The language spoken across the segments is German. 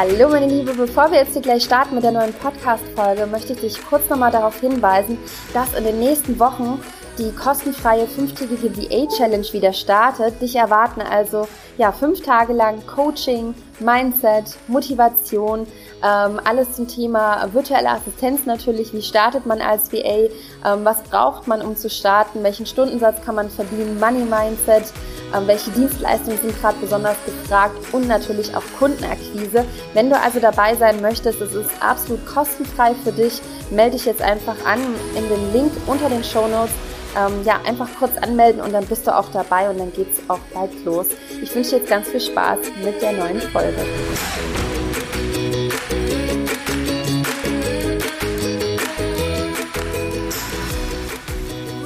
Hallo meine Liebe, bevor wir jetzt hier gleich starten mit der neuen Podcast-Folge, möchte ich dich kurz nochmal darauf hinweisen, dass in den nächsten Wochen die kostenfreie fünftägige VA-Challenge wieder startet. Dich erwarten also ja fünf Tage lang Coaching, Mindset, Motivation, ähm, alles zum Thema virtuelle Assistenz natürlich. Wie startet man als VA? Ähm, was braucht man, um zu starten? Welchen Stundensatz kann man verdienen? Money Mindset. Ähm, welche Dienstleistungen sind gerade besonders gefragt? Und natürlich auch Kundenakquise. Wenn du also dabei sein möchtest, es ist absolut kostenfrei für dich. Melde dich jetzt einfach an in den Link unter den Show Notes ähm, ja, einfach kurz anmelden und dann bist du auch dabei und dann geht's auch bald los. Ich wünsche dir jetzt ganz viel Spaß mit der neuen Folge.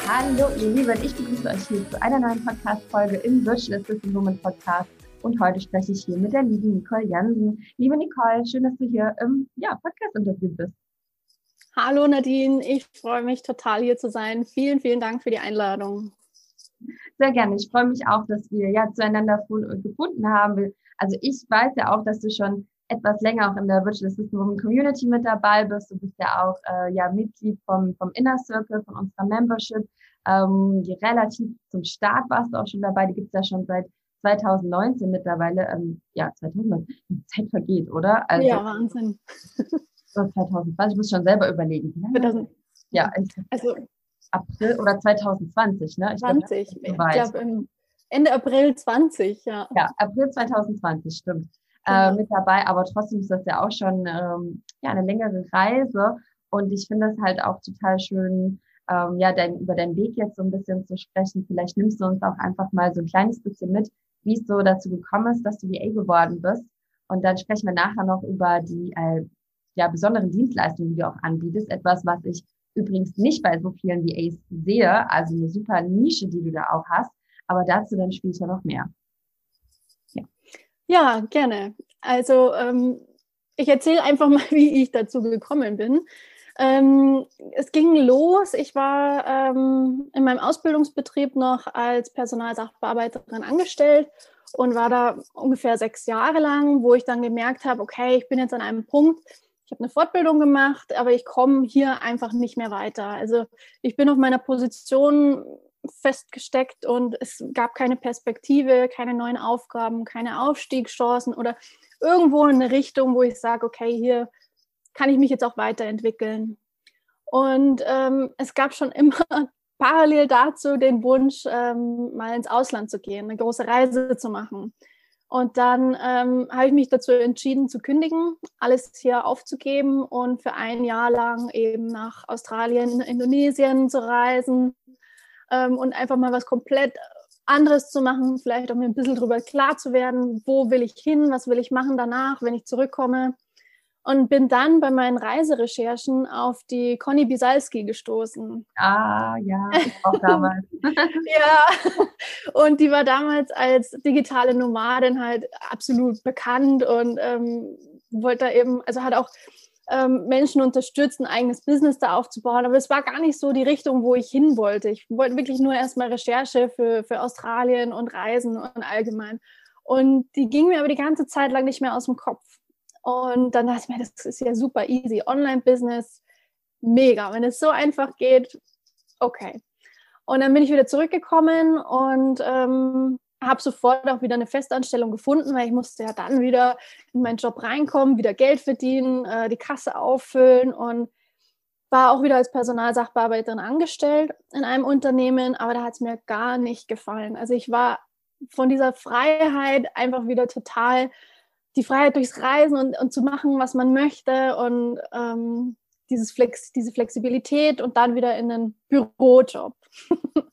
Hallo ihr Lieben, ich begrüße euch hier zu einer neuen Podcast-Folge im Virtual Assistant Woman Podcast und heute spreche ich hier mit der lieben Nicole Jansen. Liebe Nicole, schön, dass du hier im ja, Podcast-Interview bist. Hallo Nadine, ich freue mich total hier zu sein. Vielen, vielen Dank für die Einladung. Sehr gerne. Ich freue mich auch, dass wir ja zueinander gefunden haben. Also ich weiß ja auch, dass du schon etwas länger auch in der Virtual Assistant Woman Community mit dabei bist. Du bist ja auch äh, ja Mitglied vom, vom Inner Circle, von unserer Membership. Ähm, relativ zum Start warst du auch schon dabei. Die gibt es ja schon seit 2019 mittlerweile. Ähm, ja, 2019. Die Zeit vergeht, oder? Also, ja, Wahnsinn. 2020, ich muss schon selber überlegen. 2000, ja, also April oder 2020, ne? Ich 20, glaub, ich glaube Ende April 20, ja. Ja, April 2020, stimmt. Genau. Äh, mit dabei, aber trotzdem ist das ja auch schon ähm, ja, eine längere Reise und ich finde es halt auch total schön, ähm, ja, dein, über deinen Weg jetzt so ein bisschen zu sprechen. Vielleicht nimmst du uns auch einfach mal so ein kleines bisschen mit, wie es so dazu gekommen ist, dass du VA geworden bist. Und dann sprechen wir nachher noch über die äh, ja, besonderen Dienstleistungen, die du auch anbietest. Etwas, was ich übrigens nicht bei so vielen VAs sehe. Also eine super Nische, die du da auch hast. Aber dazu dann später noch mehr. Ja, ja gerne. Also ähm, ich erzähle einfach mal, wie ich dazu gekommen bin. Ähm, es ging los. Ich war ähm, in meinem Ausbildungsbetrieb noch als Personalsachbearbeiterin angestellt und war da ungefähr sechs Jahre lang, wo ich dann gemerkt habe, okay, ich bin jetzt an einem Punkt, ich habe eine Fortbildung gemacht, aber ich komme hier einfach nicht mehr weiter. Also ich bin auf meiner Position festgesteckt und es gab keine Perspektive, keine neuen Aufgaben, keine Aufstiegschancen oder irgendwo in eine Richtung, wo ich sage, okay, hier kann ich mich jetzt auch weiterentwickeln. Und ähm, es gab schon immer parallel dazu den Wunsch, ähm, mal ins Ausland zu gehen, eine große Reise zu machen. Und dann ähm, habe ich mich dazu entschieden zu kündigen, alles hier aufzugeben und für ein Jahr lang eben nach Australien, Indonesien zu reisen ähm, und einfach mal was komplett anderes zu machen, vielleicht auch mir ein bisschen darüber klar zu werden, wo will ich hin, was will ich machen danach, wenn ich zurückkomme und bin dann bei meinen Reiserecherchen auf die Conny Bisalski gestoßen. Ah, ja, auch damals. ja, und die war damals als digitale Nomadin halt absolut bekannt und ähm, wollte da eben, also hat auch ähm, Menschen unterstützt, ein eigenes Business da aufzubauen. Aber es war gar nicht so die Richtung, wo ich hin wollte. Ich wollte wirklich nur erstmal Recherche für, für Australien und Reisen und allgemein. Und die ging mir aber die ganze Zeit lang nicht mehr aus dem Kopf. Und dann dachte ich mir, das ist ja super easy. Online-Business, mega. Wenn es so einfach geht, okay. Und dann bin ich wieder zurückgekommen und ähm, habe sofort auch wieder eine Festanstellung gefunden, weil ich musste ja dann wieder in meinen Job reinkommen, wieder Geld verdienen, äh, die Kasse auffüllen und war auch wieder als Personalsachbearbeiterin angestellt in einem Unternehmen, aber da hat es mir gar nicht gefallen. Also ich war von dieser Freiheit einfach wieder total die Freiheit durchs Reisen und, und zu machen, was man möchte und ähm, dieses Flex, diese Flexibilität und dann wieder in einen Bürojob.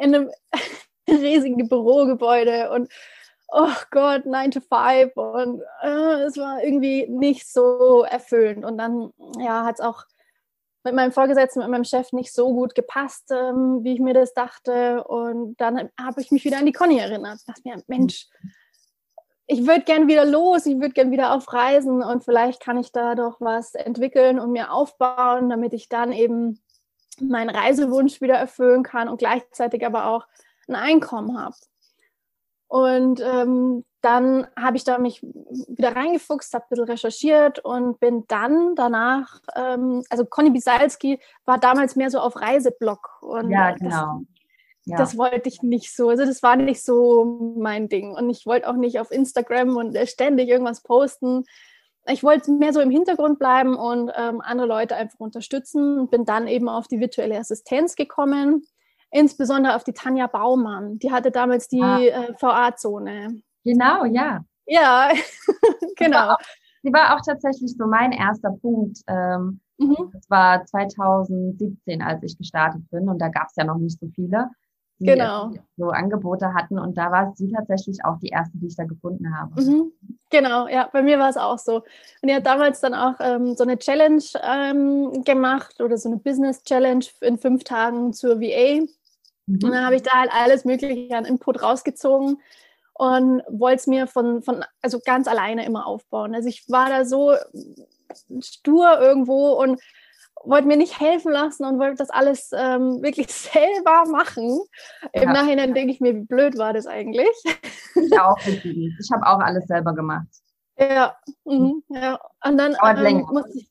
in einem riesigen Bürogebäude und oh Gott, 9 to 5 und äh, es war irgendwie nicht so erfüllend. Und dann ja, hat es auch mit meinem Vorgesetzten, mit meinem Chef nicht so gut gepasst, ähm, wie ich mir das dachte. Und dann habe ich mich wieder an die Conny erinnert. Dachte mir, Mensch, ich würde gern wieder los, ich würde gern wieder auf Reisen und vielleicht kann ich da doch was entwickeln und mir aufbauen, damit ich dann eben meinen Reisewunsch wieder erfüllen kann und gleichzeitig aber auch ein Einkommen habe. Und ähm, dann habe ich da mich wieder reingefuchst, habe ein bisschen recherchiert und bin dann danach, ähm, also Conny Bisalski war damals mehr so auf Reiseblog. Und ja, genau. Das, ja. das wollte ich nicht so. Also das war nicht so mein Ding. Und ich wollte auch nicht auf Instagram und ständig irgendwas posten. Ich wollte mehr so im Hintergrund bleiben und ähm, andere Leute einfach unterstützen. Bin dann eben auf die virtuelle Assistenz gekommen, insbesondere auf die Tanja Baumann. Die hatte damals die ah. äh, VA-Zone. Genau, ja. Ja, genau. Sie war auch tatsächlich so mein erster Punkt. Ähm, mhm. Das war 2017, als ich gestartet bin und da gab es ja noch nicht so viele, die genau. so Angebote hatten und da war sie tatsächlich auch die erste, die ich da gefunden habe. Mhm. Genau, ja, bei mir war es auch so. Und die hat damals dann auch ähm, so eine Challenge ähm, gemacht oder so eine Business Challenge in fünf Tagen zur VA. Mhm. Und dann habe ich da halt alles Mögliche an Input rausgezogen und wollte es mir von, von, also ganz alleine immer aufbauen. Also ich war da so stur irgendwo und wollte mir nicht helfen lassen und wollte das alles ähm, wirklich selber machen. Ja. Im Nachhinein denke ich mir, wie blöd war das eigentlich? Ich auch. Ich habe auch alles selber gemacht. Ja, mhm, ja. Und dann ähm, ich,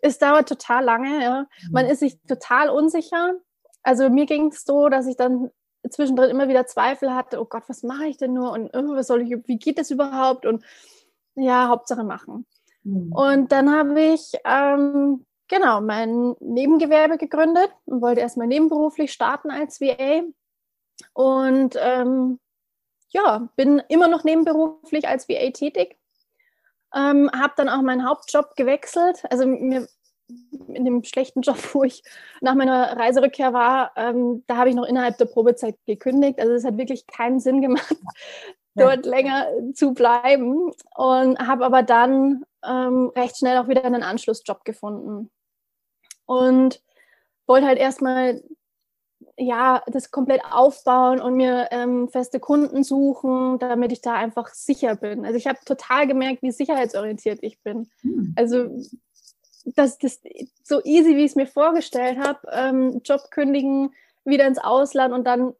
es dauert total lange. Ja. Man mhm. ist sich total unsicher. Also mir ging es so, dass ich dann zwischendrin immer wieder Zweifel hatte, oh Gott, was mache ich denn nur und oh, was soll ich, wie geht das überhaupt? Und ja, Hauptsache machen. Mhm. Und dann habe ich ähm, genau mein Nebengewerbe gegründet und wollte erstmal nebenberuflich starten als VA. Und ähm, ja, bin immer noch nebenberuflich als VA tätig. Ähm, habe dann auch meinen Hauptjob gewechselt. Also mir in dem schlechten Job, wo ich nach meiner Reiserückkehr war, ähm, da habe ich noch innerhalb der Probezeit gekündigt. Also es hat wirklich keinen Sinn gemacht, dort länger zu bleiben. Und habe aber dann ähm, recht schnell auch wieder einen Anschlussjob gefunden. Und wollte halt erstmal ja, das komplett aufbauen und mir ähm, feste Kunden suchen, damit ich da einfach sicher bin. Also ich habe total gemerkt, wie sicherheitsorientiert ich bin. Hm. Also dass das so easy, wie ich es mir vorgestellt habe, ähm, Job kündigen, wieder ins Ausland und dann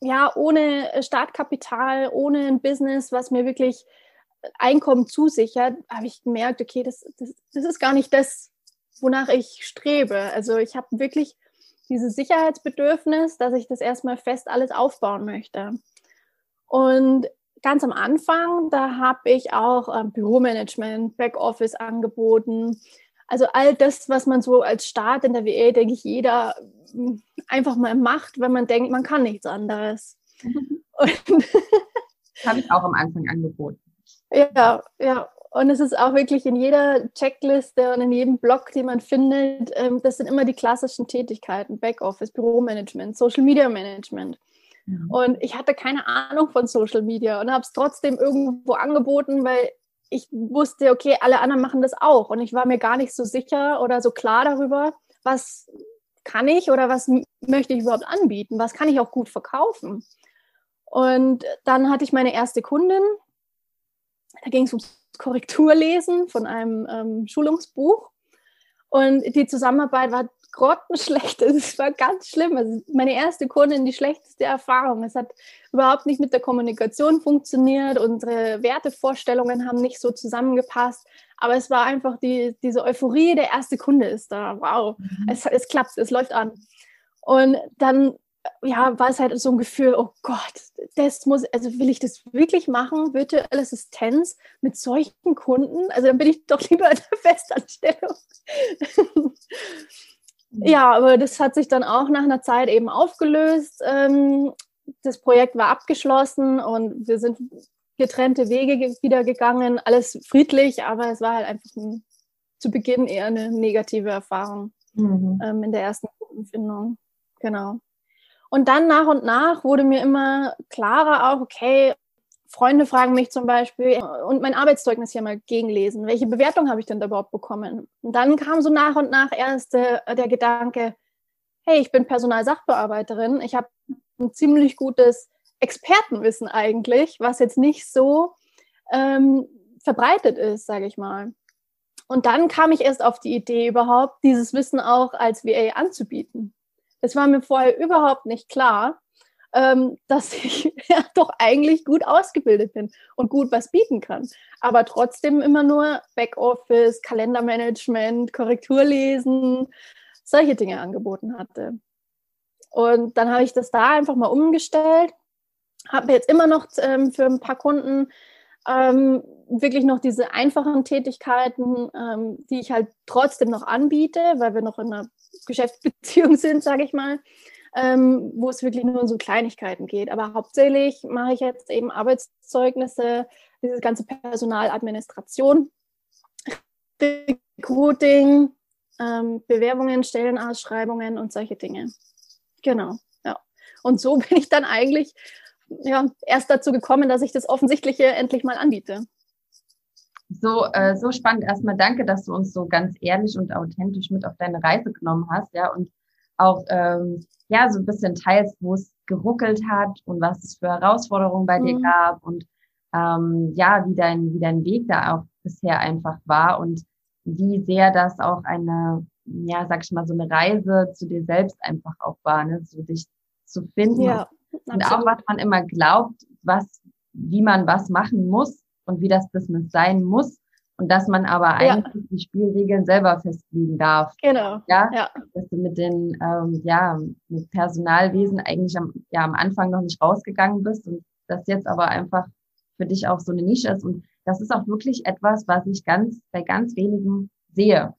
ja ohne Startkapital, ohne ein Business, was mir wirklich Einkommen zusichert, habe ich gemerkt, okay, das, das, das ist gar nicht das, wonach ich strebe. Also ich habe wirklich dieses Sicherheitsbedürfnis, dass ich das erstmal fest alles aufbauen möchte. Und ganz am Anfang, da habe ich auch ähm, Büromanagement, Backoffice angeboten. Also all das, was man so als Start in der WE, denke ich, jeder hm, einfach mal macht, wenn man denkt, man kann nichts anderes. habe ich auch am Anfang angeboten. Ja, ja. Und es ist auch wirklich in jeder Checkliste und in jedem Blog, den man findet, ähm, das sind immer die klassischen Tätigkeiten, Backoffice, Büromanagement, Social Media Management. Und ich hatte keine Ahnung von Social Media und habe es trotzdem irgendwo angeboten, weil ich wusste, okay, alle anderen machen das auch. Und ich war mir gar nicht so sicher oder so klar darüber, was kann ich oder was möchte ich überhaupt anbieten, was kann ich auch gut verkaufen. Und dann hatte ich meine erste Kundin. Da ging es ums Korrekturlesen von einem ähm, Schulungsbuch. Und die Zusammenarbeit war grottenschlecht. Es war ganz schlimm. Also meine erste Kundin, die schlechteste Erfahrung. Es hat überhaupt nicht mit der Kommunikation funktioniert. Unsere Wertevorstellungen haben nicht so zusammengepasst. Aber es war einfach die, diese Euphorie, der erste Kunde ist da. Wow, mhm. es, es klappt, es läuft an. Und dann ja, war es halt so ein Gefühl, oh Gott, das muss, also will ich das wirklich machen, virtuelle Assistenz mit solchen Kunden? Also dann bin ich doch lieber in der Festanstellung. Ja, aber das hat sich dann auch nach einer Zeit eben aufgelöst. Ähm, das Projekt war abgeschlossen und wir sind getrennte Wege wieder gegangen. Alles friedlich, aber es war halt einfach ein, zu Beginn eher eine negative Erfahrung mhm. ähm, in der ersten Kundenfindung. Genau. Und dann nach und nach wurde mir immer klarer auch, okay, Freunde fragen mich zum Beispiel und mein Arbeitszeugnis hier mal gegenlesen. Welche Bewertung habe ich denn überhaupt bekommen? Und dann kam so nach und nach erst der, der Gedanke, hey, ich bin Personalsachbearbeiterin. Ich habe ein ziemlich gutes Expertenwissen eigentlich, was jetzt nicht so ähm, verbreitet ist, sage ich mal. Und dann kam ich erst auf die Idee, überhaupt dieses Wissen auch als VA anzubieten. Das war mir vorher überhaupt nicht klar ähm, dass ich ja doch eigentlich gut ausgebildet bin und gut was bieten kann. Aber trotzdem immer nur Backoffice, Kalendermanagement, Korrekturlesen, solche Dinge angeboten hatte. Und dann habe ich das da einfach mal umgestellt, habe jetzt immer noch ähm, für ein paar Kunden ähm, wirklich noch diese einfachen Tätigkeiten, ähm, die ich halt trotzdem noch anbiete, weil wir noch in einer Geschäftsbeziehung sind, sage ich mal, ähm, wo es wirklich nur um so Kleinigkeiten geht. Aber hauptsächlich mache ich jetzt eben Arbeitszeugnisse, diese ganze Personaladministration, Recruiting, ähm, Bewerbungen, Stellenausschreibungen und solche Dinge. Genau, ja. Und so bin ich dann eigentlich ja, erst dazu gekommen, dass ich das Offensichtliche endlich mal anbiete. So, äh, so spannend. Erstmal danke, dass du uns so ganz ehrlich und authentisch mit auf deine Reise genommen hast, ja, und auch ähm, ja so ein bisschen teilst, wo es geruckelt hat und was es für Herausforderungen bei mhm. dir gab und ähm, ja, wie dein, wie dein Weg da auch bisher einfach war und wie sehr das auch eine, ja, sag ich mal, so eine Reise zu dir selbst einfach auch war, ne? so dich zu finden. Ja, und auch was man immer glaubt, was, wie man was machen muss und wie das Business sein muss. Und dass man aber eigentlich ja. die Spielregeln selber festlegen darf. Genau. Ja. ja. Dass du mit den, ähm, ja, mit Personalwesen eigentlich am, ja, am Anfang noch nicht rausgegangen bist und das jetzt aber einfach für dich auch so eine Nische ist. Und das ist auch wirklich etwas, was ich ganz, bei ganz wenigen sehe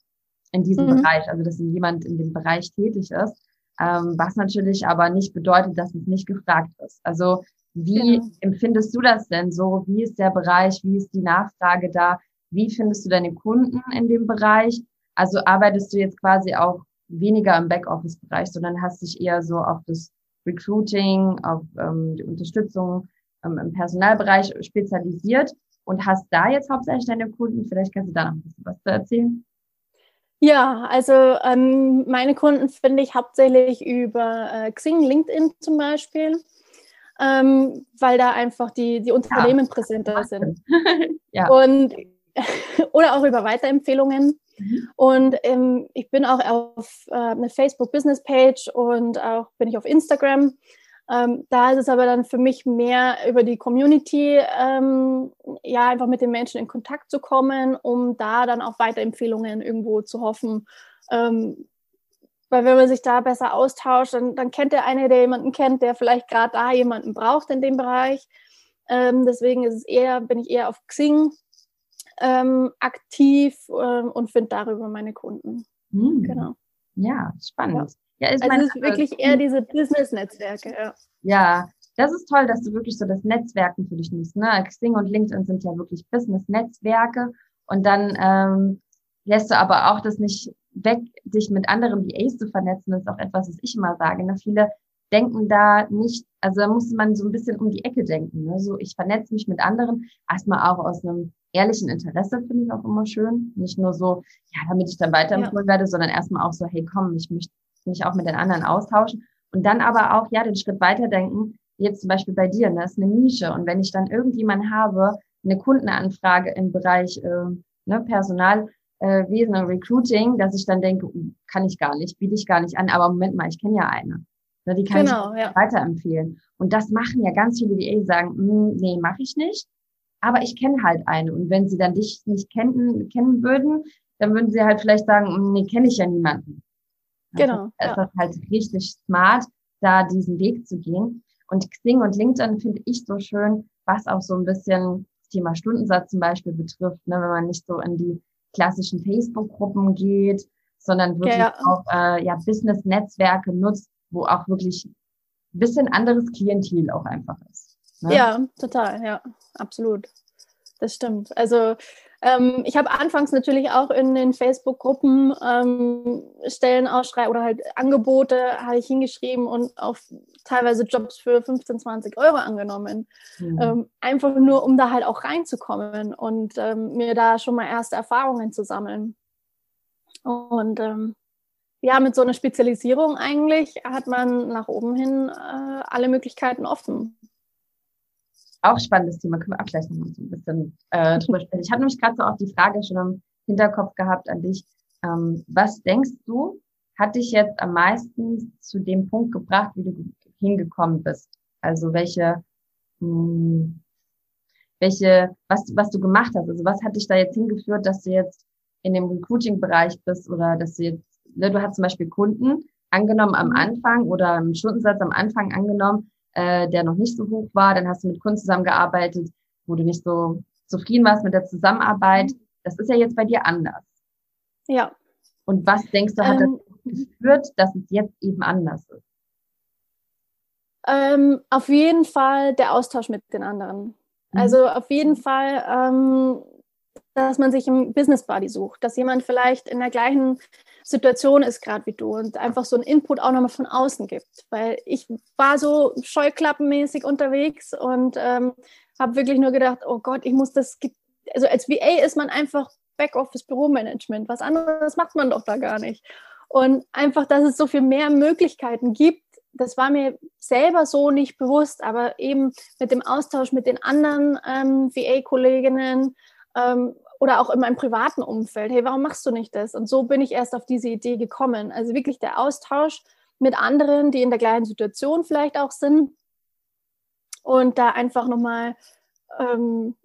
in diesem mhm. Bereich. Also, dass jemand in dem Bereich tätig ist. Ähm, was natürlich aber nicht bedeutet, dass es nicht gefragt ist. Also, wie genau. empfindest du das denn so? Wie ist der Bereich? Wie ist die Nachfrage da? Wie findest du deine Kunden in dem Bereich? Also arbeitest du jetzt quasi auch weniger im Backoffice-Bereich, sondern hast dich eher so auf das Recruiting, auf ähm, die Unterstützung ähm, im Personalbereich spezialisiert und hast da jetzt hauptsächlich deine Kunden. Vielleicht kannst du da noch ein bisschen was zu erzählen. Ja, also ähm, meine Kunden finde ich hauptsächlich über äh, Xing, LinkedIn zum Beispiel ähm, weil da einfach die, die Unternehmen ja. präsenter sind. ja. Und oder auch über Weiterempfehlungen. Mhm. Und ähm, ich bin auch auf äh, eine Facebook-Business-Page und auch bin ich auf Instagram. Ähm, da ist es aber dann für mich mehr über die Community, ähm, ja, einfach mit den Menschen in Kontakt zu kommen, um da dann auch Weiterempfehlungen irgendwo zu hoffen, ähm, weil wenn man sich da besser austauscht, dann, dann kennt der eine, der jemanden kennt, der vielleicht gerade da jemanden braucht in dem Bereich. Ähm, deswegen ist es eher, bin ich eher auf Xing ähm, aktiv ähm, und finde darüber meine Kunden. Hm. Genau. Ja, spannend. Ja, ist also es ist wirklich eher diese Business-Netzwerke. Ja. ja, das ist toll, dass du wirklich so das Netzwerken für dich nutzt. Ne? Xing und LinkedIn sind ja wirklich Business-Netzwerke und dann ähm, lässt du aber auch das nicht weg, dich mit anderen VAs zu vernetzen, ist auch etwas, was ich immer sage. Ne? Viele denken da nicht, also da muss man so ein bisschen um die Ecke denken. Ne? So, ich vernetze mich mit anderen, erstmal auch aus einem ehrlichen Interesse, finde ich auch immer schön. Nicht nur so, ja, damit ich dann weiterempfohlen ja. werde, sondern erstmal auch so, hey, komm, ich möchte mich auch mit den anderen austauschen. Und dann aber auch, ja, den Schritt weiterdenken, jetzt zum Beispiel bei dir, ne, das ist eine Nische. Und wenn ich dann irgendjemand habe, eine Kundenanfrage im Bereich äh, ne, Personal, äh, Wesen und Recruiting, dass ich dann denke, uh, kann ich gar nicht, biete ich gar nicht an, aber Moment mal, ich kenne ja eine. Ne, die kann genau, ich ja. weiterempfehlen. Und das machen ja ganz viele, die eh sagen, hm, nee, mache ich nicht. Aber ich kenne halt eine. Und wenn sie dann dich nicht kennen, kennen würden, dann würden sie halt vielleicht sagen, hm, nee, kenne ich ja niemanden. Genau. Also, ja. ist halt richtig smart, da diesen Weg zu gehen. Und Xing und LinkedIn finde ich so schön, was auch so ein bisschen das Thema Stundensatz zum Beispiel betrifft, ne, wenn man nicht so in die klassischen Facebook-Gruppen geht, sondern wirklich ja. auch äh, ja, Business-Netzwerke nutzt, wo auch wirklich ein bisschen anderes Klientel auch einfach ist. Ne? Ja, total, ja, absolut. Das stimmt. Also ähm, ich habe anfangs natürlich auch in den Facebook-Gruppen ähm, Stellenausschreibungen oder halt Angebote habe ich hingeschrieben und auch teilweise Jobs für 15, 20 Euro angenommen. Mhm. Ähm, einfach nur, um da halt auch reinzukommen und ähm, mir da schon mal erste Erfahrungen zu sammeln. Und ähm, ja, mit so einer Spezialisierung eigentlich hat man nach oben hin äh, alle Möglichkeiten offen auch spannendes Thema, können wir auch gleich noch so ein bisschen äh, drüber sprechen. Ich habe nämlich gerade so auch die Frage schon im Hinterkopf gehabt an dich. Ähm, was denkst du, hat dich jetzt am meisten zu dem Punkt gebracht, wie du hingekommen bist? Also welche, mh, hm, welche, was, was du gemacht hast. Also was hat dich da jetzt hingeführt, dass du jetzt in dem Recruiting-Bereich bist oder dass du jetzt, ne, du hast zum Beispiel Kunden angenommen am Anfang oder einen Stundensatz am Anfang angenommen, äh, der noch nicht so hoch war. Dann hast du mit Kunden zusammengearbeitet, wo du nicht so zufrieden warst mit der Zusammenarbeit. Das ist ja jetzt bei dir anders. Ja. Und was denkst du, hat ähm, das geführt, dass es jetzt eben anders ist? Ähm, auf jeden Fall der Austausch mit den anderen. Mhm. Also auf jeden Fall, ähm, dass man sich im Business Buddy sucht, dass jemand vielleicht in der gleichen Situation ist gerade wie du und einfach so einen Input auch nochmal von außen gibt. Weil ich war so scheuklappenmäßig unterwegs und ähm, habe wirklich nur gedacht, oh Gott, ich muss das, also als VA ist man einfach Backoffice-Büromanagement. Was anderes macht man doch da gar nicht. Und einfach, dass es so viel mehr Möglichkeiten gibt, das war mir selber so nicht bewusst, aber eben mit dem Austausch mit den anderen ähm, VA-Kolleginnen ähm, oder auch in meinem privaten Umfeld, hey, warum machst du nicht das? Und so bin ich erst auf diese Idee gekommen. Also wirklich der Austausch mit anderen, die in der gleichen Situation vielleicht auch sind und da einfach nochmal ähm,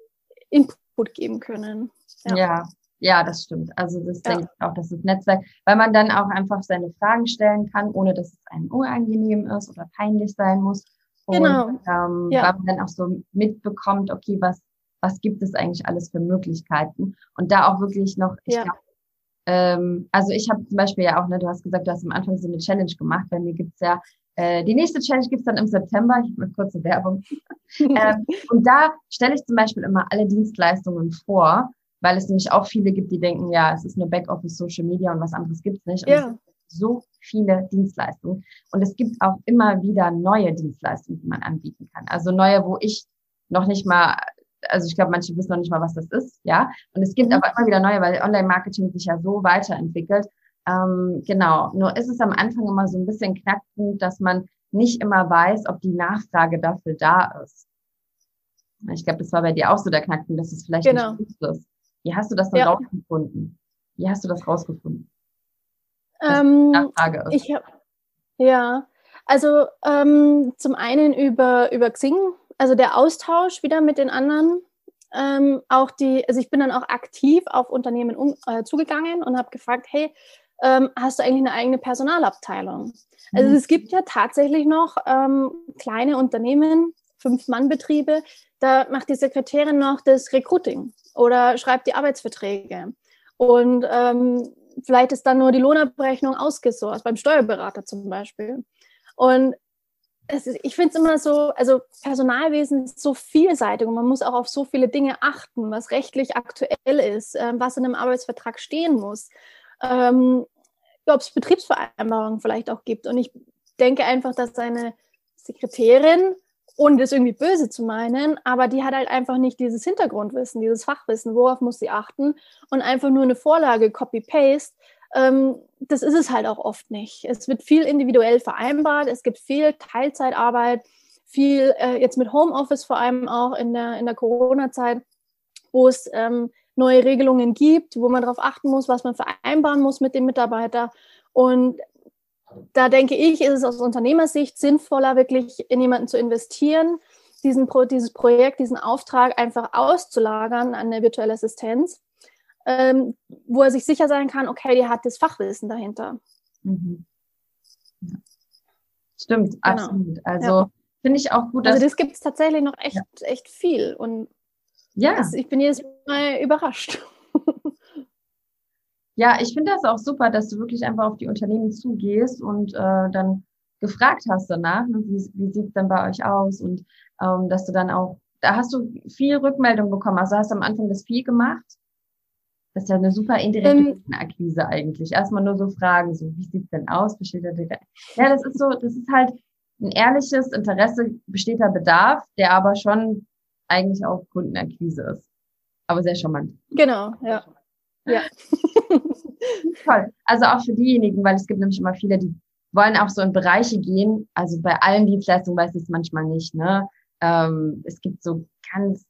Input geben können. Ja. ja. ja, das stimmt. Also das ja. denke ich auch, das ist Netzwerk, weil man dann auch einfach seine Fragen stellen kann, ohne dass es einem unangenehm ist oder peinlich sein muss. Und, genau. Ähm, ja. Weil man dann auch so mitbekommt, okay, was, was gibt es eigentlich alles für Möglichkeiten? Und da auch wirklich noch, ich ja. glaub, ähm, also ich habe zum Beispiel ja auch, ne, du hast gesagt, du hast am Anfang so eine Challenge gemacht. Bei mir gibt's ja äh, die nächste Challenge gibt's dann im September. Ich habe eine kurze Werbung. ähm, und da stelle ich zum Beispiel immer alle Dienstleistungen vor, weil es nämlich auch viele gibt, die denken, ja, es ist nur Backoffice, Social Media und was anderes gibt's nicht. Und ja. so viele Dienstleistungen. Und es gibt auch immer wieder neue Dienstleistungen, die man anbieten kann. Also neue, wo ich noch nicht mal, also ich glaube, manche wissen noch nicht mal, was das ist, ja. Und es gibt mhm. aber immer wieder neue, weil Online-Marketing sich ja so weiterentwickelt. Ähm, genau, nur ist es am Anfang immer so ein bisschen Knackpunkt, dass man nicht immer weiß, ob die Nachfrage dafür da ist. Ich glaube, das war bei dir auch so der Knackpunkt, dass es vielleicht genau. nicht gut ist. Wie hast du das dann ja. rausgefunden? Wie hast du das rausgefunden? Ähm, Nachfrage ist. Ich hab, ja, also ähm, zum einen über, über Xing, also der Austausch wieder mit den anderen. Ähm, auch die, also ich bin dann auch aktiv auf Unternehmen um, äh, zugegangen und habe gefragt, hey, ähm, hast du eigentlich eine eigene Personalabteilung. Also mhm. es gibt ja tatsächlich noch ähm, kleine Unternehmen, Fünf-Mann-Betriebe, da macht die Sekretärin noch das Recruiting oder schreibt die Arbeitsverträge. Und ähm, vielleicht ist dann nur die Lohnabrechnung ausgesourced, beim Steuerberater zum Beispiel. Und ist, ich finde es immer so, also Personalwesen ist so vielseitig und man muss auch auf so viele Dinge achten, was rechtlich aktuell ist, äh, was in einem Arbeitsvertrag stehen muss ähm, ob es Betriebsvereinbarungen vielleicht auch gibt. Und ich denke einfach, dass seine Sekretärin, ohne das irgendwie böse zu meinen, aber die hat halt einfach nicht dieses Hintergrundwissen, dieses Fachwissen, worauf muss sie achten und einfach nur eine Vorlage Copy-Paste. Ähm, das ist es halt auch oft nicht. Es wird viel individuell vereinbart, es gibt viel Teilzeitarbeit, viel äh, jetzt mit Homeoffice vor allem auch in der, in der Corona-Zeit, wo es ähm, neue Regelungen gibt, wo man darauf achten muss, was man vereinbaren muss mit dem Mitarbeiter. Und da denke ich, ist es aus Unternehmersicht sinnvoller, wirklich in jemanden zu investieren, diesen Pro, dieses Projekt, diesen Auftrag einfach auszulagern an eine virtuelle Assistenz, ähm, wo er sich sicher sein kann, okay, die hat das Fachwissen dahinter. Mhm. Ja. Stimmt, genau. absolut. Also ja. finde ich auch gut. Also das gibt es tatsächlich noch echt, ja. echt viel. Und ja. Das, ich bin jedes Mal überrascht. Ja, ich finde das auch super, dass du wirklich einfach auf die Unternehmen zugehst und äh, dann gefragt hast danach, ne, wie, wie sieht es denn bei euch aus und ähm, dass du dann auch, da hast du viel Rückmeldung bekommen. Also hast du am Anfang das viel gemacht. Das ist ja eine super indirekte ähm, Akquise eigentlich. Erstmal nur so Fragen, so wie sieht's denn aus? Besteht da ja, das ist so, das ist halt ein ehrliches Interesse, besteht da Bedarf, der aber schon eigentlich auch Kundenakquise ist. Aber sehr charmant. Genau, ja. Ja. Toll. Also auch für diejenigen, weil es gibt nämlich immer viele, die wollen auch so in Bereiche gehen. Also bei allen Dienstleistungen weiß ich es manchmal nicht. Ne? Ähm, es gibt so ganz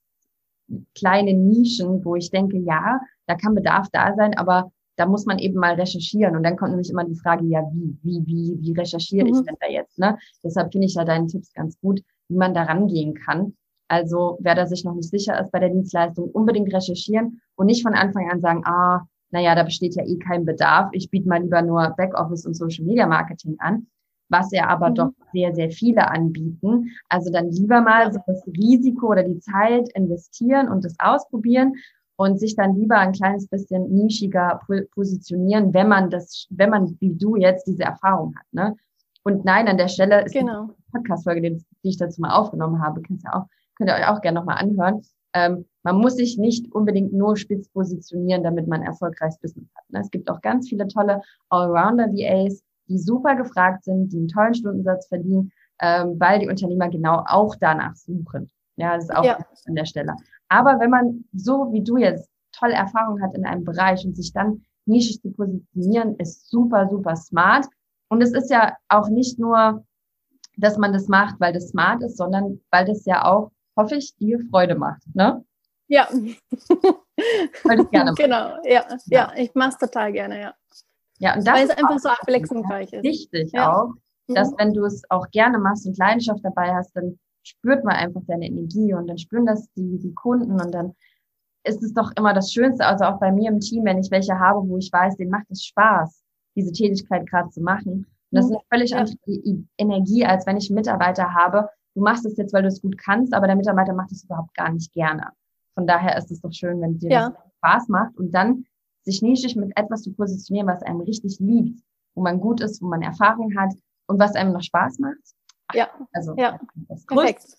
kleine Nischen, wo ich denke, ja, da kann Bedarf da sein, aber da muss man eben mal recherchieren. Und dann kommt nämlich immer die Frage, ja, wie, wie, wie, wie recherchiere mhm. ich denn da jetzt? Ne? Deshalb finde ich ja deine Tipps ganz gut, wie man da rangehen kann. Also wer da sich noch nicht sicher ist bei der Dienstleistung, unbedingt recherchieren und nicht von Anfang an sagen, ah, naja, da besteht ja eh kein Bedarf. Ich biete mal lieber nur Backoffice und Social Media Marketing an, was ja aber mhm. doch sehr, sehr viele anbieten. Also dann lieber mal so das Risiko oder die Zeit investieren und das ausprobieren und sich dann lieber ein kleines bisschen nischiger positionieren, wenn man das, wenn man wie du jetzt diese Erfahrung hat. Ne? Und nein, an der Stelle ist genau. die Podcast-Folge, die, ich dazu mal aufgenommen habe, könnt ihr auch, könnt ihr euch auch gerne nochmal anhören. Ähm, man muss sich nicht unbedingt nur spitz positionieren, damit man erfolgreiches Business hat. Ne? Es gibt auch ganz viele tolle Allrounder-VAs, die super gefragt sind, die einen tollen Stundensatz verdienen, ähm, weil die Unternehmer genau auch danach suchen. Ja, das ist auch ja. an der Stelle. Aber wenn man so wie du jetzt tolle Erfahrung hat in einem Bereich und sich dann nischig zu positionieren, ist super, super smart. Und es ist ja auch nicht nur, dass man das macht, weil das smart ist, sondern weil das ja auch, hoffe ich, dir Freude macht. Ne? Ja. Weil ich gerne machen. Genau, ja, ja, ja ich mache es total gerne, ja. Ja, und das Weil es einfach so abwechslungsreich ist. Wichtig ja. auch, dass mhm. wenn du es auch gerne machst und Leidenschaft dabei hast, dann spürt man einfach deine Energie und dann spüren das die, die Kunden und dann ist es doch immer das Schönste, also auch bei mir im Team, wenn ich welche habe, wo ich weiß, denen macht es Spaß, diese Tätigkeit gerade zu machen. Und das mhm. ist eine völlig ja. andere Energie, als wenn ich einen Mitarbeiter habe. Du machst es jetzt, weil du es gut kannst, aber der Mitarbeiter macht es überhaupt gar nicht gerne. Von daher ist es doch schön, wenn dir ja. das Spaß macht und dann sich nischig mit etwas zu positionieren, was einem richtig liegt, wo man gut ist, wo man Erfahrung hat und was einem noch Spaß macht. Ja, also ja. Das perfekt.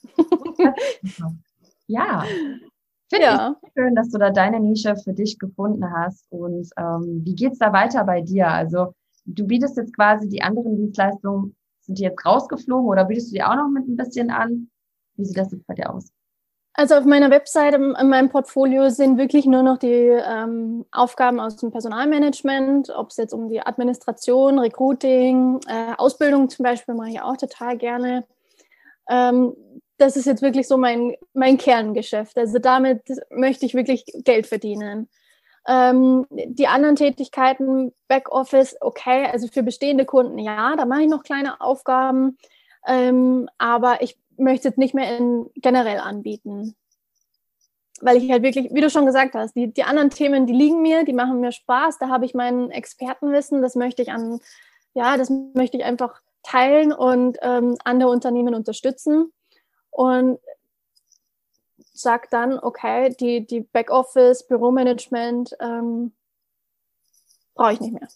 ja, finde ja. ich schön, dass du da deine Nische für dich gefunden hast. Und ähm, wie geht's da weiter bei dir? Also du bietest jetzt quasi die anderen Dienstleistungen, sind die jetzt rausgeflogen oder bietest du die auch noch mit ein bisschen an? Wie sieht das jetzt bei dir aus? Also auf meiner Webseite, in meinem Portfolio sind wirklich nur noch die ähm, Aufgaben aus dem Personalmanagement, ob es jetzt um die Administration, Recruiting, äh, Ausbildung zum Beispiel mache ich auch total gerne. Ähm, das ist jetzt wirklich so mein, mein Kerngeschäft. Also damit möchte ich wirklich Geld verdienen. Ähm, die anderen Tätigkeiten, Backoffice, okay, also für bestehende Kunden ja, da mache ich noch kleine Aufgaben. Ähm, aber ich möchte es nicht mehr in, generell anbieten. Weil ich halt wirklich, wie du schon gesagt hast, die, die anderen Themen, die liegen mir, die machen mir Spaß, da habe ich mein Expertenwissen, das möchte ich an, ja, das möchte ich einfach teilen und ähm, andere Unternehmen unterstützen. Und sag dann, okay, die, die Backoffice, Büromanagement ähm, brauche ich nicht mehr.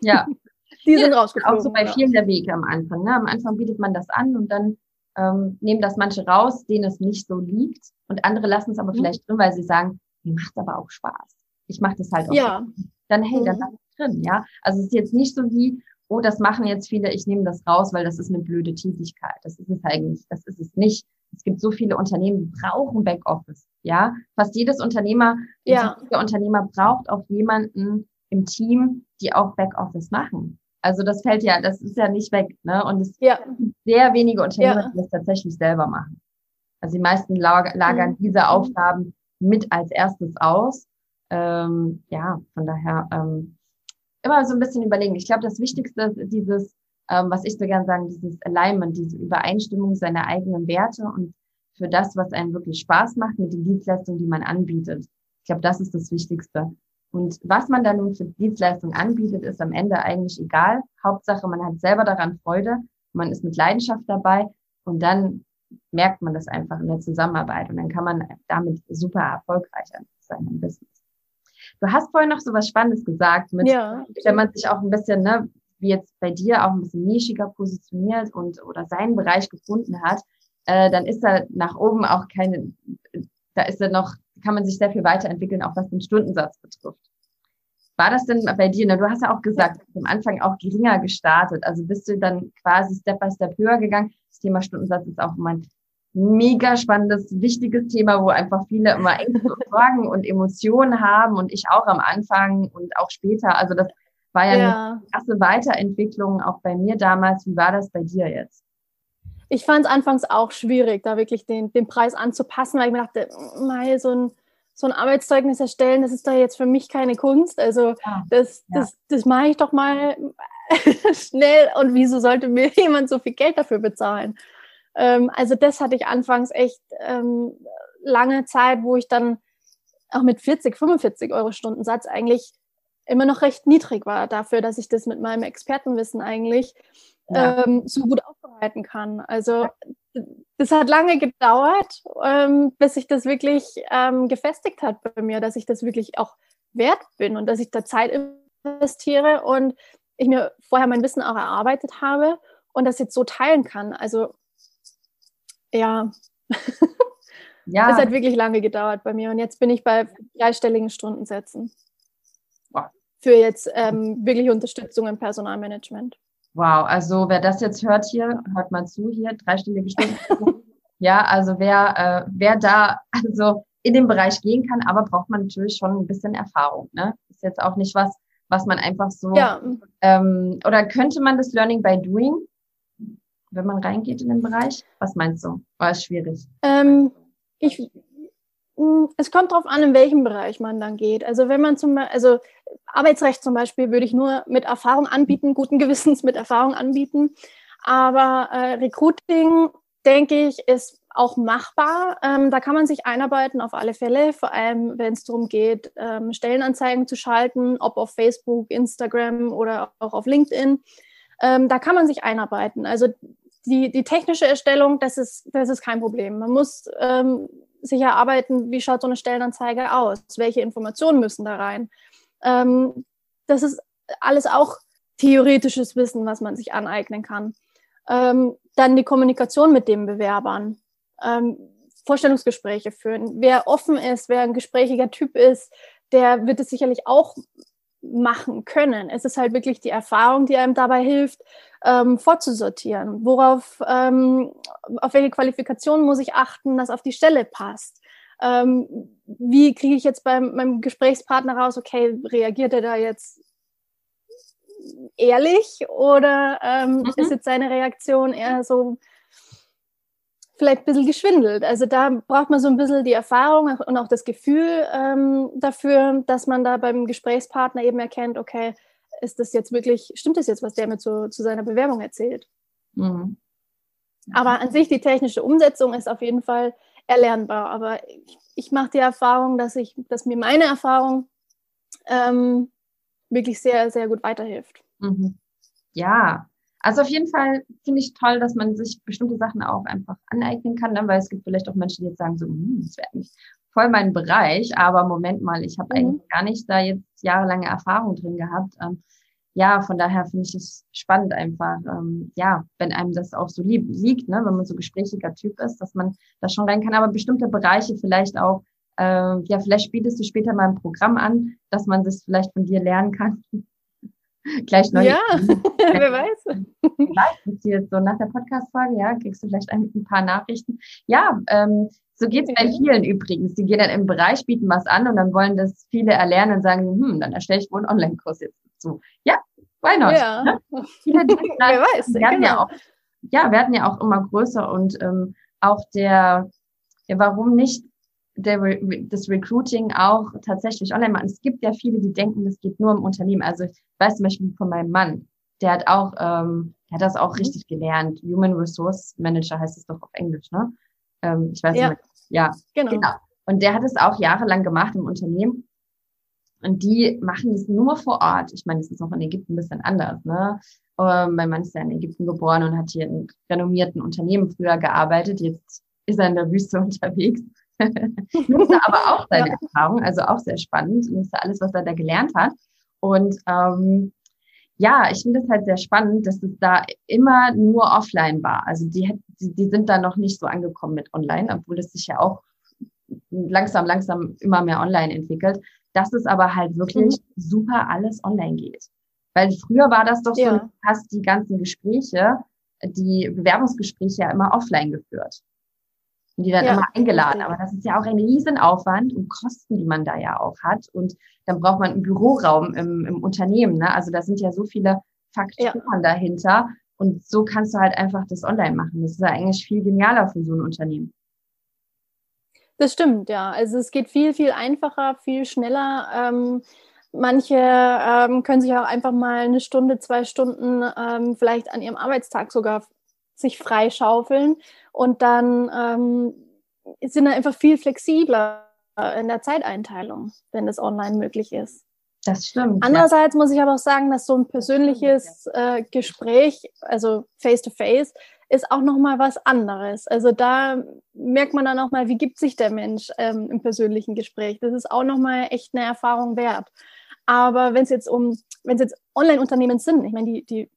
Ja. die sind ja, rausgeflogen. Auch so bei vielen der Wege am Anfang. Ne? Am Anfang bietet man das an und dann ähm, nehmen das manche raus, denen es nicht so liegt und andere lassen es aber mhm. vielleicht drin, weil sie sagen, mir macht es aber auch Spaß. Ich mache das halt auch. Ja. Dann hey, mhm. dann lass es drin, ja. Also es ist jetzt nicht so wie, oh, das machen jetzt viele, ich nehme das raus, weil das ist eine blöde Tätigkeit. Das ist es eigentlich, das ist es nicht. Es gibt so viele Unternehmen, die brauchen Backoffice, ja. Fast jedes Unternehmer, ja. jeder Unternehmer braucht auch jemanden im Team, die auch Backoffice machen. Also das fällt ja, das ist ja nicht weg. Ne? Und es ja. gibt sehr wenige Unternehmer, ja. die das tatsächlich selber machen. Also die meisten lagern mhm. diese Aufgaben mit als erstes aus. Ähm, ja, von daher ähm, immer so ein bisschen überlegen. Ich glaube, das Wichtigste ist dieses, ähm, was ich so gern sagen, dieses Alignment, diese Übereinstimmung seiner eigenen Werte und für das, was einem wirklich Spaß macht mit den Dienstleistungen, die man anbietet. Ich glaube, das ist das Wichtigste. Und was man da nun für Dienstleistungen anbietet, ist am Ende eigentlich egal. Hauptsache, man hat selber daran Freude, man ist mit Leidenschaft dabei und dann merkt man das einfach in der Zusammenarbeit und dann kann man damit super erfolgreich sein im Business. Du hast vorhin noch so was Spannendes gesagt, mit, ja. wenn man sich auch ein bisschen, ne, wie jetzt bei dir auch ein bisschen nischiger positioniert und oder seinen Bereich gefunden hat, äh, dann ist da nach oben auch keine, da ist da noch kann man sich sehr viel weiterentwickeln, auch was den Stundensatz betrifft. War das denn bei dir, ne, du hast ja auch gesagt, am Anfang auch geringer gestartet, also bist du dann quasi Step by Step höher gegangen. Das Thema Stundensatz ist auch mein mega spannendes, wichtiges Thema, wo einfach viele immer Ängste und Sorgen und Emotionen haben und ich auch am Anfang und auch später. Also das war ja, ja. eine krasse Weiterentwicklung auch bei mir damals. Wie war das bei dir jetzt? Ich fand es anfangs auch schwierig, da wirklich den, den Preis anzupassen, weil ich mir dachte, mal so ein, so ein Arbeitszeugnis erstellen, das ist da jetzt für mich keine Kunst. Also ja, das, ja. das, das mache ich doch mal schnell und wieso sollte mir jemand so viel Geld dafür bezahlen? Ähm, also das hatte ich anfangs echt ähm, lange Zeit, wo ich dann auch mit 40, 45 Euro Stundensatz eigentlich immer noch recht niedrig war dafür, dass ich das mit meinem Expertenwissen eigentlich ja. ähm, so gut aufbereiten kann. Also das hat lange gedauert, ähm, bis sich das wirklich ähm, gefestigt hat bei mir, dass ich das wirklich auch wert bin und dass ich da Zeit investiere und ich mir vorher mein Wissen auch erarbeitet habe und das jetzt so teilen kann. Also ja, ja. das hat wirklich lange gedauert bei mir und jetzt bin ich bei dreistelligen Stundensätzen. Wow. Für jetzt ähm, wirklich Unterstützung im Personalmanagement. Wow, also wer das jetzt hört hier, hört mal zu hier, dreistellige Stunden. ja, also wer, äh, wer da also in den Bereich gehen kann, aber braucht man natürlich schon ein bisschen Erfahrung. Ne? Ist jetzt auch nicht was, was man einfach so ja. ähm, oder könnte man das Learning by Doing, wenn man reingeht in den Bereich? Was meinst du? War es schwierig? Ähm, ich, es kommt darauf an, in welchem Bereich man dann geht. Also wenn man zum Beispiel, also Arbeitsrecht zum Beispiel würde ich nur mit Erfahrung anbieten, guten Gewissens mit Erfahrung anbieten. Aber äh, Recruiting, denke ich, ist auch machbar. Ähm, da kann man sich einarbeiten auf alle Fälle, vor allem wenn es darum geht, ähm, Stellenanzeigen zu schalten, ob auf Facebook, Instagram oder auch auf LinkedIn. Ähm, da kann man sich einarbeiten. Also die, die technische Erstellung, das ist, das ist kein Problem. Man muss ähm, sich erarbeiten, wie schaut so eine Stellenanzeige aus, welche Informationen müssen da rein. Ähm, das ist alles auch theoretisches Wissen, was man sich aneignen kann. Ähm, dann die Kommunikation mit den Bewerbern, ähm, Vorstellungsgespräche führen. Wer offen ist, wer ein gesprächiger Typ ist, der wird es sicherlich auch machen können. Es ist halt wirklich die Erfahrung, die einem dabei hilft, ähm, vorzusortieren. Worauf, ähm, auf welche Qualifikation muss ich achten, dass auf die Stelle passt? Ähm, wie kriege ich jetzt beim meinem Gesprächspartner raus, okay, reagiert er da jetzt ehrlich oder ähm, mhm. ist jetzt seine Reaktion eher so vielleicht ein bisschen geschwindelt. Also da braucht man so ein bisschen die Erfahrung und auch das Gefühl ähm, dafür, dass man da beim Gesprächspartner eben erkennt, okay, ist das jetzt wirklich, stimmt das jetzt, was der mir zu, zu seiner Bewerbung erzählt? Mhm. Aber an sich die technische Umsetzung ist auf jeden Fall erlernbar. Aber ich, ich mache die Erfahrung, dass ich, dass mir meine Erfahrung ähm, wirklich sehr, sehr gut weiterhilft. Mhm. Ja, also auf jeden Fall finde ich toll, dass man sich bestimmte Sachen auch einfach aneignen kann, ne? weil es gibt vielleicht auch Menschen, die jetzt sagen so, hm, das wäre eigentlich voll mein Bereich, aber Moment mal, ich habe mhm. eigentlich gar nicht da jetzt jahrelange Erfahrung drin gehabt. Ähm, ja, von daher finde ich es spannend einfach, ähm, ja, wenn einem das auch so lieb, liegt, ne, wenn man so gesprächiger Typ ist, dass man da schon rein kann, aber bestimmte Bereiche vielleicht auch, äh, ja, vielleicht bietest du später mal ein Programm an, dass man das vielleicht von dir lernen kann. Gleich neu. Ja, wer weiß. Vielleicht jetzt so nach der Podcast-Folge, ja, kriegst du vielleicht ein, ein paar Nachrichten. Ja, ähm, so geht es bei vielen übrigens. Die gehen dann im Bereich, bieten was an und dann wollen das viele erlernen und sagen, hm, dann erstelle ich wohl einen Online-Kurs jetzt dazu. Ja, why not? Ja. Ne? Viele Wer weiß, werden genau. ja auch, ja, werden ja auch immer größer und ähm, auch der, ja, warum nicht der, das Recruiting auch tatsächlich online machen. Es gibt ja viele, die denken, das geht nur im Unternehmen. Also ich weiß zum Beispiel von meinem Mann, der hat auch, ähm, der hat das auch mhm. richtig gelernt. Human Resource Manager heißt es doch auf Englisch, ne? Ähm, ich weiß ja. nicht. Ja, genau. genau. Und der hat es auch jahrelang gemacht im Unternehmen. Und die machen es nur vor Ort. Ich meine, es ist auch in Ägypten ein bisschen anders, ne? Ähm, mein Mann ist ja in Ägypten geboren und hat hier in renommierten Unternehmen früher gearbeitet. Jetzt ist er in der Wüste unterwegs. Nutze aber auch seine ja. Erfahrung, also auch sehr spannend. Nutze alles, was er da gelernt hat. Und ähm, ja, ich finde es halt sehr spannend, dass es da immer nur offline war. Also die, die, die sind da noch nicht so angekommen mit online, obwohl es sich ja auch langsam, langsam immer mehr online entwickelt. Dass es aber halt wirklich mhm. super alles online geht. Weil früher war das doch so, ja. du hast die ganzen Gespräche, die Bewerbungsgespräche ja immer offline geführt. Und die dann ja, immer eingeladen. Aber das ist ja auch ein Riesenaufwand und Kosten, die man da ja auch hat. Und dann braucht man einen Büroraum im, im Unternehmen. Ne? Also da sind ja so viele Faktoren ja. dahinter. Und so kannst du halt einfach das online machen. Das ist ja eigentlich viel genialer für so ein Unternehmen. Das stimmt, ja. Also es geht viel, viel einfacher, viel schneller. Ähm, manche ähm, können sich auch einfach mal eine Stunde, zwei Stunden ähm, vielleicht an ihrem Arbeitstag sogar sich freischaufeln und dann ähm, sind da einfach viel flexibler in der Zeiteinteilung, wenn das online möglich ist. Das stimmt. Andererseits ja. muss ich aber auch sagen, dass so ein persönliches äh, Gespräch, also face-to-face, -face, ist auch nochmal was anderes. Also da merkt man dann auch mal, wie gibt sich der Mensch ähm, im persönlichen Gespräch. Das ist auch nochmal echt eine Erfahrung wert. Aber wenn es jetzt um, wenn es jetzt Online-Unternehmen sind, ich meine, die, die,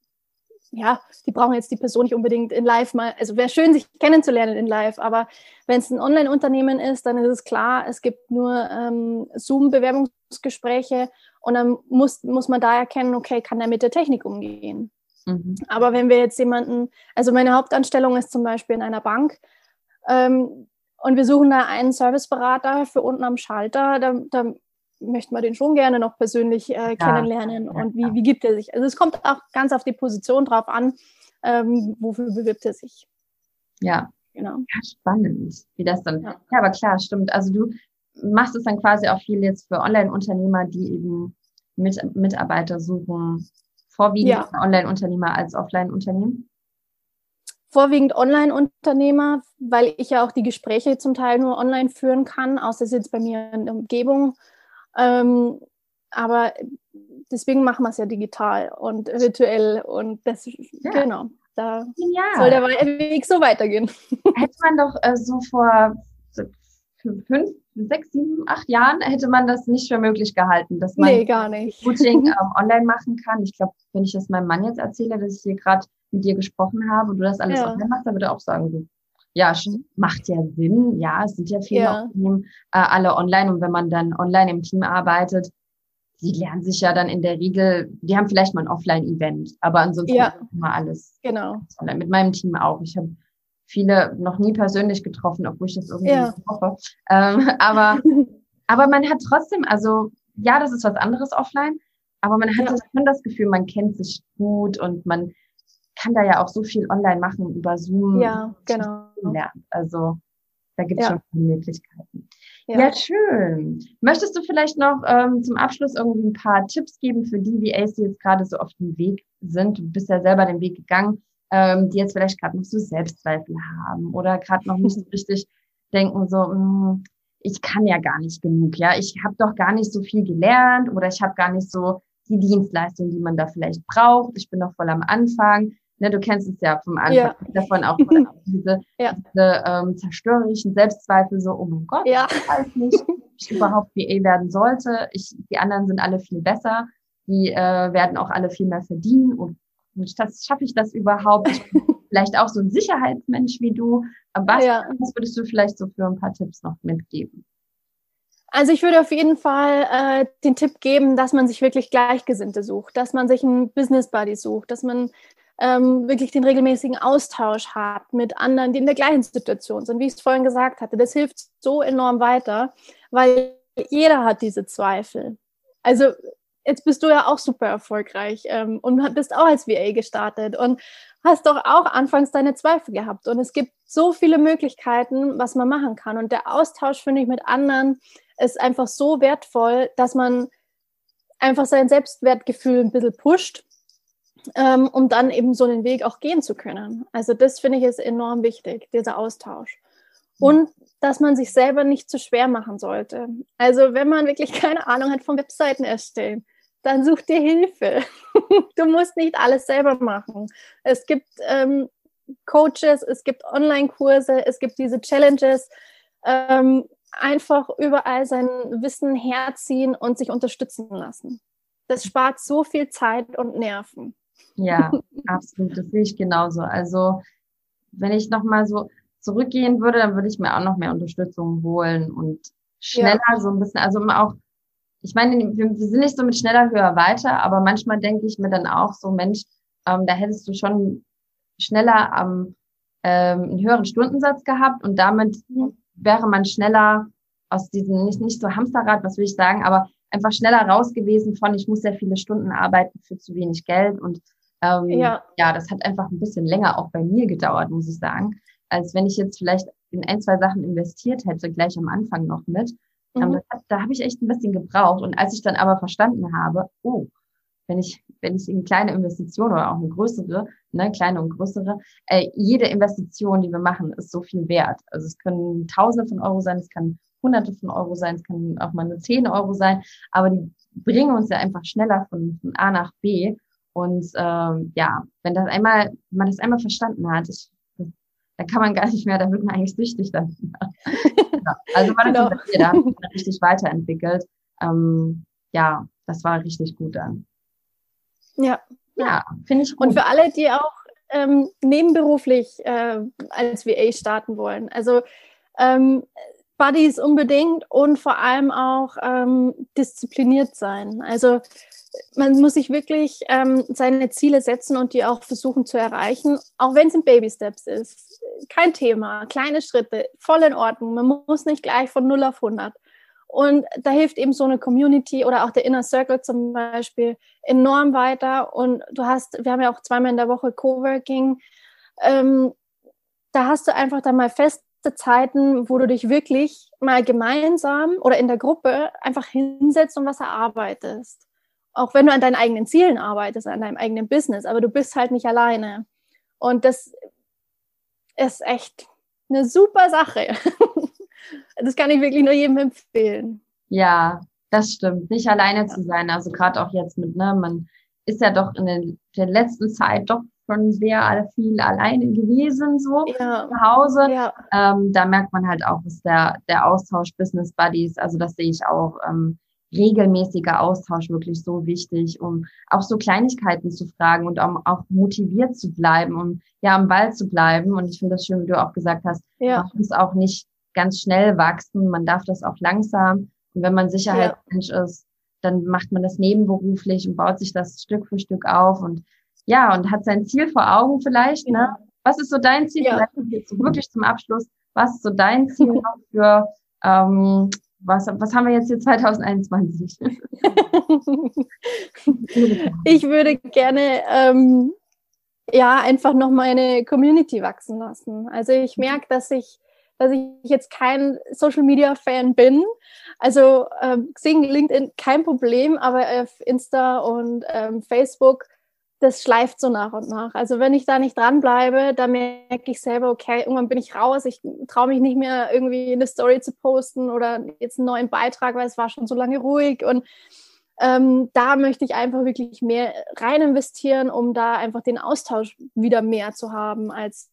ja, die brauchen jetzt die Person nicht unbedingt in live mal, also wäre schön, sich kennenzulernen in live, aber wenn es ein Online-Unternehmen ist, dann ist es klar, es gibt nur ähm, Zoom-Bewerbungsgespräche und dann muss, muss man da erkennen, okay, kann der mit der Technik umgehen? Mhm. Aber wenn wir jetzt jemanden, also meine Hauptanstellung ist zum Beispiel in einer Bank ähm, und wir suchen da einen Serviceberater für unten am Schalter, da, da möchten wir den schon gerne noch persönlich äh, kennenlernen ja, und wie, wie gibt er sich. Also es kommt auch ganz auf die Position drauf an, ähm, wofür bewirbt er sich. Ja. Genau. Ja, spannend, wie das dann. Ja. ja, aber klar, stimmt. Also du machst es dann quasi auch viel jetzt für Online-Unternehmer, die eben mit, Mitarbeiter suchen, vorwiegend. Online-Unternehmer als Offline-Unternehmen? Vorwiegend Online-Unternehmer, weil ich ja auch die Gespräche zum Teil nur online führen kann, außer es jetzt bei mir in der Umgebung. Ähm, aber deswegen machen wir es ja digital und virtuell und das, ja. genau, da Genial. soll der Weg so weitergehen. Hätte man doch äh, so vor fünf, sechs, sieben, acht Jahren hätte man das nicht für möglich gehalten, dass man nee, gar nicht. Coaching ähm, online machen kann. Ich glaube, wenn ich das meinem Mann jetzt erzähle, dass ich hier gerade mit dir gesprochen habe und du das alles ja. online machst, dann würde er auch sagen, du, ja, macht ja Sinn. Ja, es sind ja viele ja. Unternehmen äh, alle online und wenn man dann online im Team arbeitet, die lernen sich ja dann in der Regel, die haben vielleicht mal ein Offline-Event, aber ansonsten ja. immer alles. Genau. Online. Mit meinem Team auch. Ich habe viele noch nie persönlich getroffen, obwohl ich das irgendwie ja. hoffe. Ähm, aber, aber man hat trotzdem, also ja, das ist was anderes offline, aber man hat ja. schon das Gefühl, man kennt sich gut und man kann da ja auch so viel online machen über Zoom. Ja, genau. Lernen. Also da gibt es ja. schon viele Möglichkeiten. Ja. ja. schön. Möchtest du vielleicht noch ähm, zum Abschluss irgendwie ein paar Tipps geben für die VAs, die jetzt gerade so auf dem Weg sind? Du bist ja selber den Weg gegangen ähm, die jetzt vielleicht gerade noch so Selbstzweifel haben oder gerade noch nicht so richtig denken, so, mh, hm, ich kann ja gar nicht genug, ja, ich habe doch gar nicht so viel gelernt oder ich habe gar nicht so die Dienstleistung, die man da vielleicht braucht. Ich bin noch voll am Anfang. Ne, du kennst es ja vom Anfang ja. davon auch, diese, ja. diese ähm, zerstörerischen Selbstzweifel, so, oh mein Gott, ja. ich weiß nicht, ich überhaupt VA werden sollte. Ich, die anderen sind alle viel besser. Die äh, werden auch alle viel mehr verdienen und das, schaffe ich das überhaupt? Vielleicht auch so ein Sicherheitsmensch wie du. Was, ja. was würdest du vielleicht so für ein paar Tipps noch mitgeben? Also ich würde auf jeden Fall äh, den Tipp geben, dass man sich wirklich Gleichgesinnte sucht, dass man sich einen Business Buddy sucht, dass man ähm, wirklich den regelmäßigen Austausch hat mit anderen, die in der gleichen Situation sind, wie ich es vorhin gesagt hatte. Das hilft so enorm weiter, weil jeder hat diese Zweifel. Also jetzt bist du ja auch super erfolgreich ähm, und bist auch als VA gestartet und hast doch auch anfangs deine Zweifel gehabt. Und es gibt so viele Möglichkeiten, was man machen kann. Und der Austausch, finde ich, mit anderen ist einfach so wertvoll, dass man einfach sein Selbstwertgefühl ein bisschen pusht, ähm, um dann eben so einen Weg auch gehen zu können. Also das finde ich ist enorm wichtig, dieser Austausch. Und dass man sich selber nicht zu schwer machen sollte. Also wenn man wirklich keine Ahnung hat vom Webseiten erstellen, dann such dir Hilfe. du musst nicht alles selber machen. Es gibt ähm, Coaches, es gibt Online-Kurse, es gibt diese Challenges. Ähm, einfach überall sein Wissen herziehen und sich unterstützen lassen. Das spart so viel Zeit und Nerven. Ja, absolut. Das sehe ich genauso. Also wenn ich nochmal so zurückgehen würde, dann würde ich mir auch noch mehr Unterstützung holen und schneller ja. so ein bisschen, also auch ich meine, wir, sind nicht so mit schneller, höher, weiter, aber manchmal denke ich mir dann auch so, Mensch, ähm, da hättest du schon schneller am ähm, einen höheren Stundensatz gehabt und damit wäre man schneller aus diesem, nicht, nicht so Hamsterrad, was will ich sagen, aber einfach schneller raus gewesen von, ich muss sehr viele Stunden arbeiten für zu wenig Geld und ähm, ja. ja, das hat einfach ein bisschen länger auch bei mir gedauert, muss ich sagen, als wenn ich jetzt vielleicht in ein, zwei Sachen investiert hätte, gleich am Anfang noch mit. Mhm. Da, da habe ich echt ein bisschen gebraucht. Und als ich dann aber verstanden habe, oh, wenn ich, wenn ich eine kleine Investition oder auch eine größere, ne, kleine und größere, äh, jede Investition, die wir machen, ist so viel wert. Also es können Tausende von Euro sein, es kann Hunderte von Euro sein, es kann auch mal nur 10 Euro sein, aber die bringen uns ja einfach schneller von, von A nach B. Und ähm, ja, wenn das einmal, wenn man das einmal verstanden hat, ich, da kann man gar nicht mehr, da wird man eigentlich süchtig dann. ja, also war das genau. da hat man richtig weiterentwickelt. Ähm, ja, das war richtig gut dann. Ja. Ja, finde ich gut. Und für alle, die auch ähm, nebenberuflich äh, als VA starten wollen. Also ähm, Buddies unbedingt und vor allem auch ähm, diszipliniert sein. Also man muss sich wirklich ähm, seine Ziele setzen und die auch versuchen zu erreichen, auch wenn es in Baby Steps ist. Kein Thema, kleine Schritte, voll in Ordnung. Man muss nicht gleich von 0 auf 100. Und da hilft eben so eine Community oder auch der Inner Circle zum Beispiel enorm weiter. Und du hast, wir haben ja auch zweimal in der Woche Coworking. Ähm, da hast du einfach dann mal feste Zeiten, wo du dich wirklich mal gemeinsam oder in der Gruppe einfach hinsetzt und was erarbeitest. Auch wenn du an deinen eigenen Zielen arbeitest, an deinem eigenen Business, aber du bist halt nicht alleine. Und das ist echt eine super Sache. das kann ich wirklich nur jedem empfehlen. Ja, das stimmt. Nicht alleine zu sein. Also gerade auch jetzt mit, ne, man ist ja doch in der, der letzten Zeit doch schon sehr viel alleine gewesen, so ja. zu Hause. Ja. Ähm, da merkt man halt auch, dass der, der Austausch Business Buddies, also das sehe ich auch, ähm, regelmäßiger Austausch wirklich so wichtig, um auch so Kleinigkeiten zu fragen und um auch motiviert zu bleiben, um ja am Ball zu bleiben. Und ich finde das schön, wie du auch gesagt hast, ja. man muss auch nicht ganz schnell wachsen, man darf das auch langsam. Und wenn man Sicherheitsmensch ja. ist, dann macht man das nebenberuflich und baut sich das Stück für Stück auf und ja, und hat sein Ziel vor Augen vielleicht, ne? Was ist so dein Ziel? Ja. Jetzt wirklich zum Abschluss. Was ist so dein Ziel noch für, ähm, was, was haben wir jetzt hier 2021? ich würde gerne ähm, ja einfach noch meine Community wachsen lassen. Also ich merke, dass ich dass ich jetzt kein Social Media Fan bin. Also ähm, Xing, LinkedIn kein Problem, aber auf Insta und ähm, Facebook, das schleift so nach und nach. Also wenn ich da nicht dranbleibe, dann merke ich selber, okay, irgendwann bin ich raus, ich traue mich nicht mehr irgendwie eine Story zu posten oder jetzt einen neuen Beitrag, weil es war schon so lange ruhig und ähm, da möchte ich einfach wirklich mehr rein investieren, um da einfach den Austausch wieder mehr zu haben als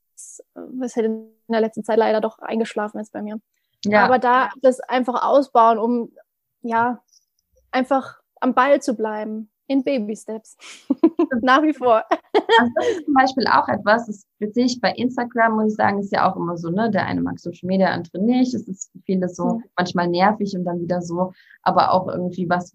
was halt in der letzten Zeit leider doch eingeschlafen ist bei mir. Ja. Aber da das einfach ausbauen, um ja einfach am Ball zu bleiben. In Baby Steps. Nach wie vor. Also das ist zum Beispiel auch etwas, das sehe ich bei Instagram, muss ich sagen, ist ja auch immer so, ne? Der eine mag Social Media, der andere nicht. Es ist für viele so manchmal nervig und dann wieder so, aber auch irgendwie was,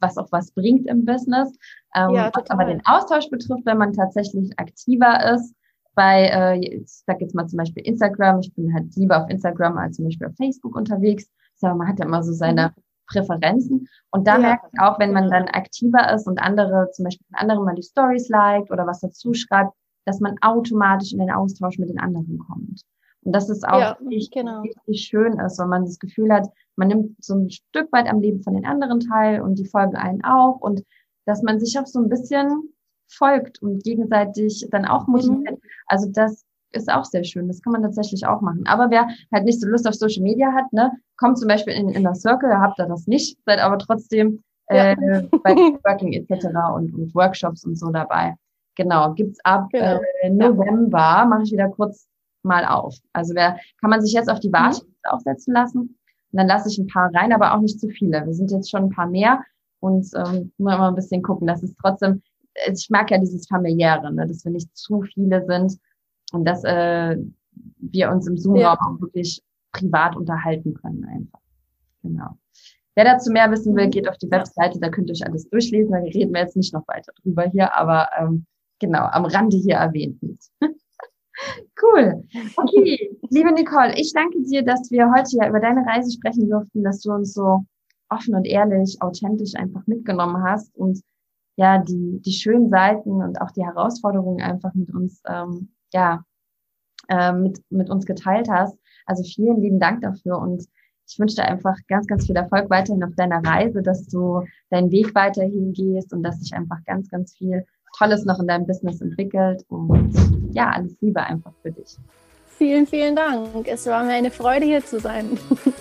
was auch was bringt im Business. Ähm, ja, was aber den Austausch betrifft, wenn man tatsächlich aktiver ist, bei, äh, ich sag jetzt mal zum Beispiel Instagram, ich bin halt lieber auf Instagram als zum Beispiel auf Facebook unterwegs. Aber man hat ja immer so seine mhm. Präferenzen. Und da ja. merke ich auch, wenn man dann aktiver ist und andere, zum Beispiel von anderen mal die Stories liked oder was dazu schreibt, dass man automatisch in den Austausch mit den anderen kommt. Und das ist auch ja, richtig, genau. richtig schön ist, wenn man das Gefühl hat, man nimmt so ein Stück weit am Leben von den anderen teil und die folgen einen auch und dass man sich auch so ein bisschen folgt und gegenseitig dann auch motiviert. Mhm. Also das ist auch sehr schön. Das kann man tatsächlich auch machen. Aber wer halt nicht so Lust auf Social Media hat, ne, kommt zum Beispiel in, in der Circle, habt ihr das nicht, seid aber trotzdem äh, ja. bei Working etc. Und, und Workshops und so dabei. Genau, gibt's ab genau. äh, November, mache ich wieder kurz mal auf. Also wer kann man sich jetzt auf die mhm. Warteliste mhm. aufsetzen lassen? Und dann lasse ich ein paar rein, aber auch nicht zu viele. Wir sind jetzt schon ein paar mehr und ähm, mal ein bisschen gucken, dass es trotzdem ich mag ja dieses familiäre, ne, dass wir nicht zu viele sind und dass äh, wir uns im Zoom-Raum ja. auch wirklich privat unterhalten können einfach. Genau. Wer dazu mehr wissen will, geht auf die Webseite, da könnt ihr euch alles durchlesen. Da reden wir jetzt nicht noch weiter drüber hier, aber ähm, genau, am Rande hier erwähnt cool. Okay, liebe Nicole, ich danke dir, dass wir heute ja über deine Reise sprechen durften, dass du uns so offen und ehrlich, authentisch einfach mitgenommen hast und ja die, die schönen Seiten und auch die Herausforderungen einfach mit uns, ähm, ja, äh, mit, mit uns geteilt hast. Also vielen lieben Dank dafür und ich wünsche dir einfach ganz, ganz viel Erfolg weiterhin auf deiner Reise, dass du deinen Weg weiterhin gehst und dass sich einfach ganz, ganz viel Tolles noch in deinem Business entwickelt. Und ja, alles Liebe einfach für dich. Vielen, vielen Dank. Es war mir eine Freude, hier zu sein.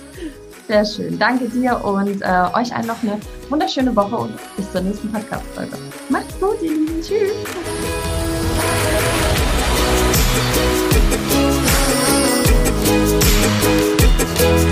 Sehr schön. Danke dir und äh, euch allen noch eine wunderschöne Woche und bis zur nächsten Podcast-Folge. Macht's gut, ihr Lieben. Tschüss. Thank you.